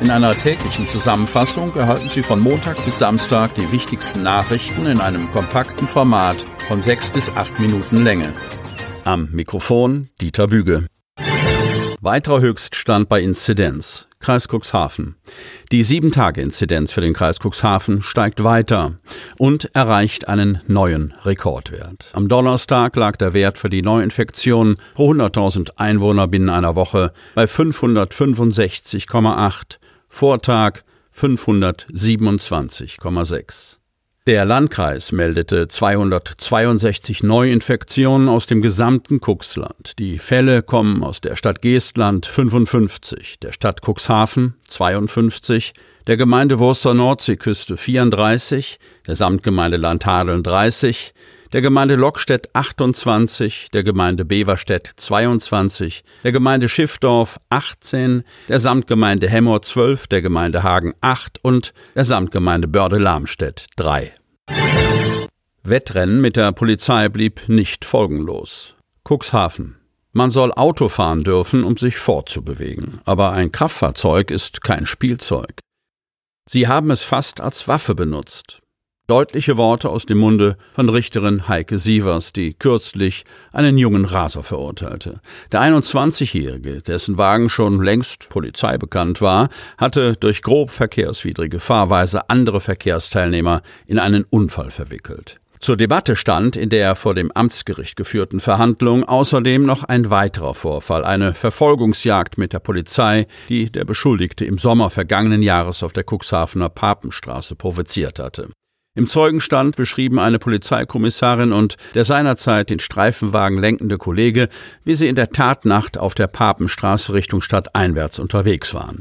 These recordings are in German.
In einer täglichen Zusammenfassung erhalten Sie von Montag bis Samstag die wichtigsten Nachrichten in einem kompakten Format von sechs bis acht Minuten Länge. Am Mikrofon Dieter Büge. Weiterer Höchststand bei Inzidenz. Kreis Cuxhaven. Die 7-Tage-Inzidenz für den Kreis Cuxhaven steigt weiter und erreicht einen neuen Rekordwert. Am Donnerstag lag der Wert für die Neuinfektionen pro 100.000 Einwohner binnen einer Woche bei 565,8 Vortag 527,6. Der Landkreis meldete 262 Neuinfektionen aus dem gesamten Cuxland. Die Fälle kommen aus der Stadt Geestland 55, der Stadt Cuxhaven 52, der Gemeinde Wurster Nordseeküste 34, der Samtgemeinde Landhadeln 30, der Gemeinde Lockstedt 28, der Gemeinde Beverstedt 22, der Gemeinde Schiffdorf 18, der Samtgemeinde Hemmer 12, der Gemeinde Hagen 8 und der Samtgemeinde Börde-Lamstedt 3. Wettrennen mit der Polizei blieb nicht folgenlos. Cuxhaven. Man soll Auto fahren dürfen, um sich fortzubewegen, aber ein Kraftfahrzeug ist kein Spielzeug. Sie haben es fast als Waffe benutzt. Deutliche Worte aus dem Munde von Richterin Heike Sievers, die kürzlich einen jungen Raser verurteilte. Der 21-Jährige, dessen Wagen schon längst Polizei bekannt war, hatte durch grob verkehrswidrige Fahrweise andere Verkehrsteilnehmer in einen Unfall verwickelt. Zur Debatte stand in der vor dem Amtsgericht geführten Verhandlung außerdem noch ein weiterer Vorfall, eine Verfolgungsjagd mit der Polizei, die der Beschuldigte im Sommer vergangenen Jahres auf der Cuxhavener Papenstraße provoziert hatte. Im Zeugenstand beschrieben eine Polizeikommissarin und der seinerzeit den Streifenwagen lenkende Kollege, wie sie in der Tatnacht auf der Papenstraße Richtung Stadt einwärts unterwegs waren.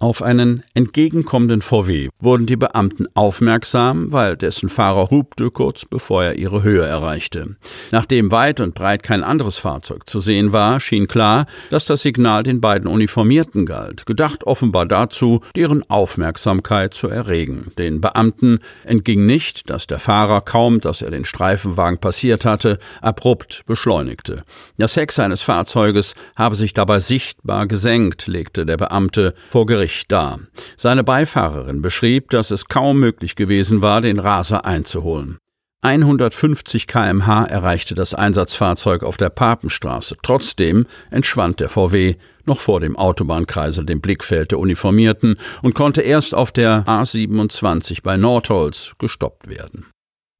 Auf einen entgegenkommenden VW wurden die Beamten aufmerksam, weil dessen Fahrer hupte kurz bevor er ihre Höhe erreichte. Nachdem weit und breit kein anderes Fahrzeug zu sehen war, schien klar, dass das Signal den beiden Uniformierten galt, gedacht offenbar dazu, deren Aufmerksamkeit zu erregen. Den Beamten entging nicht, dass der Fahrer kaum, dass er den Streifenwagen passiert hatte, abrupt beschleunigte. Das Heck seines Fahrzeuges habe sich dabei sichtbar gesenkt, legte der Beamte vor Gericht Bericht dar. Seine Beifahrerin beschrieb, dass es kaum möglich gewesen war, den Raser einzuholen. 150 kmh erreichte das Einsatzfahrzeug auf der Papenstraße. Trotzdem entschwand der VW noch vor dem Autobahnkreisel dem Blickfeld der Uniformierten und konnte erst auf der A27 bei Nordholz gestoppt werden.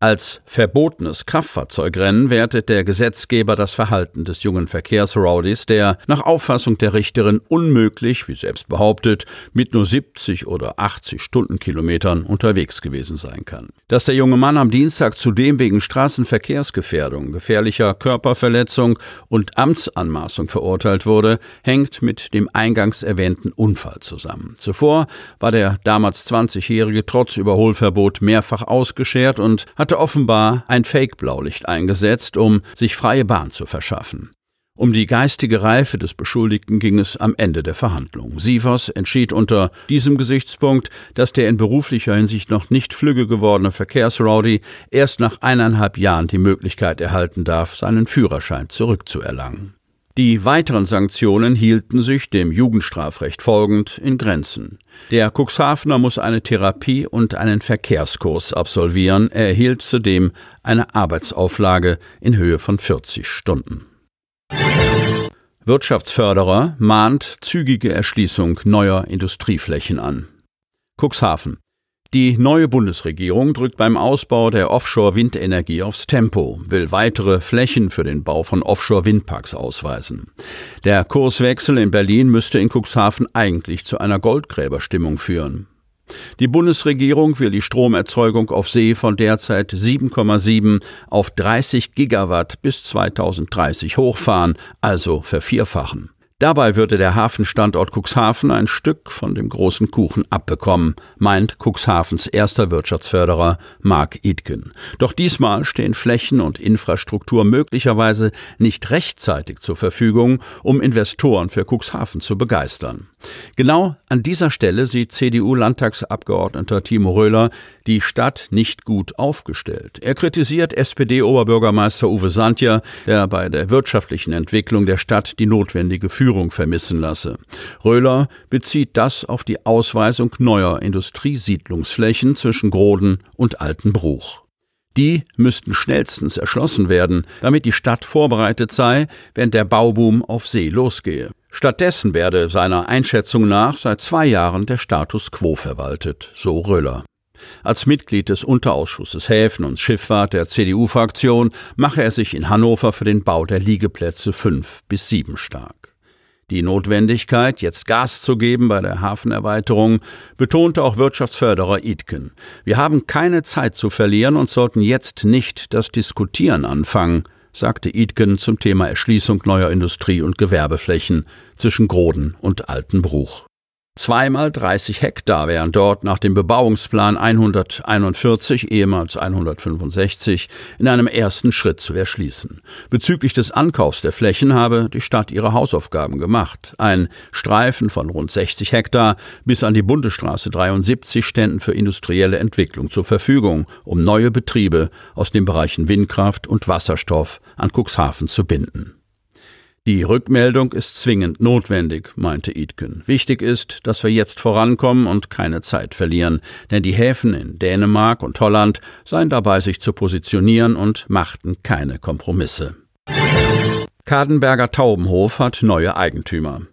Als verbotenes Kraftfahrzeugrennen wertet der Gesetzgeber das Verhalten des jungen Verkehrsrowdies, der nach Auffassung der Richterin unmöglich, wie selbst behauptet, mit nur 70 oder 80 Stundenkilometern unterwegs gewesen sein kann. Dass der junge Mann am Dienstag zudem wegen Straßenverkehrsgefährdung, gefährlicher Körperverletzung und Amtsanmaßung verurteilt wurde, hängt mit dem eingangs erwähnten Unfall zusammen. Zuvor war der damals 20-Jährige trotz Überholverbot mehrfach ausgeschert und hat hatte offenbar ein Fake-Blaulicht eingesetzt, um sich freie Bahn zu verschaffen. Um die geistige Reife des Beschuldigten ging es am Ende der Verhandlung. Sievers entschied unter diesem Gesichtspunkt, dass der in beruflicher Hinsicht noch nicht flügge gewordene Verkehrsrowdy erst nach eineinhalb Jahren die Möglichkeit erhalten darf, seinen Führerschein zurückzuerlangen. Die weiteren Sanktionen hielten sich dem Jugendstrafrecht folgend in Grenzen. Der Cuxhavener muss eine Therapie und einen Verkehrskurs absolvieren. Er erhielt zudem eine Arbeitsauflage in Höhe von 40 Stunden. Wirtschaftsförderer mahnt zügige Erschließung neuer Industrieflächen an. Cuxhaven. Die neue Bundesregierung drückt beim Ausbau der Offshore-Windenergie aufs Tempo, will weitere Flächen für den Bau von Offshore-Windparks ausweisen. Der Kurswechsel in Berlin müsste in Cuxhaven eigentlich zu einer Goldgräberstimmung führen. Die Bundesregierung will die Stromerzeugung auf See von derzeit 7,7 auf 30 Gigawatt bis 2030 hochfahren, also vervierfachen. Dabei würde der Hafenstandort Cuxhaven ein Stück von dem großen Kuchen abbekommen, meint Cuxhavens erster Wirtschaftsförderer Mark Idken. Doch diesmal stehen Flächen und Infrastruktur möglicherweise nicht rechtzeitig zur Verfügung, um Investoren für Cuxhaven zu begeistern. Genau an dieser Stelle sieht CDU-Landtagsabgeordneter Timo Röhler die Stadt nicht gut aufgestellt. Er kritisiert SPD-Oberbürgermeister Uwe Santja, der bei der wirtschaftlichen Entwicklung der Stadt die notwendige Führung vermissen lasse. Röhler bezieht das auf die Ausweisung neuer Industriesiedlungsflächen zwischen Groden und Altenbruch. Die müssten schnellstens erschlossen werden, damit die Stadt vorbereitet sei, wenn der Bauboom auf See losgehe. Stattdessen werde seiner Einschätzung nach seit zwei Jahren der Status quo verwaltet, so Röller. Als Mitglied des Unterausschusses Häfen und Schifffahrt der CDU-Fraktion mache er sich in Hannover für den Bau der Liegeplätze fünf bis sieben stark. Die Notwendigkeit, jetzt Gas zu geben bei der Hafenerweiterung, betonte auch Wirtschaftsförderer Idken. Wir haben keine Zeit zu verlieren und sollten jetzt nicht das Diskutieren anfangen, sagte Idken zum Thema Erschließung neuer Industrie- und Gewerbeflächen zwischen Groden und Altenbruch. Zweimal 30 Hektar wären dort nach dem Bebauungsplan 141, ehemals 165, in einem ersten Schritt zu erschließen. Bezüglich des Ankaufs der Flächen habe die Stadt ihre Hausaufgaben gemacht. Ein Streifen von rund 60 Hektar bis an die Bundesstraße 73 ständen für industrielle Entwicklung zur Verfügung, um neue Betriebe aus den Bereichen Windkraft und Wasserstoff an Cuxhaven zu binden. Die Rückmeldung ist zwingend notwendig, meinte Idken. Wichtig ist, dass wir jetzt vorankommen und keine Zeit verlieren, denn die Häfen in Dänemark und Holland seien dabei, sich zu positionieren und machten keine Kompromisse. Kadenberger Taubenhof hat neue Eigentümer.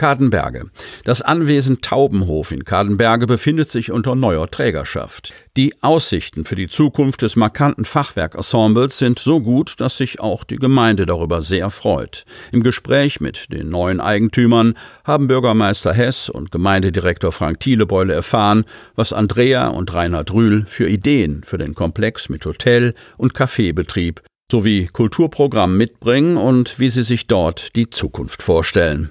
Kadenberge. Das Anwesen Taubenhof in Kadenberge befindet sich unter neuer Trägerschaft. Die Aussichten für die Zukunft des markanten Fachwerkensembles sind so gut, dass sich auch die Gemeinde darüber sehr freut. Im Gespräch mit den neuen Eigentümern haben Bürgermeister Hess und Gemeindedirektor Frank Thielebeule erfahren, was Andrea und Reinhard Rühl für Ideen für den Komplex mit Hotel und Kaffeebetrieb sowie Kulturprogramm mitbringen und wie sie sich dort die Zukunft vorstellen.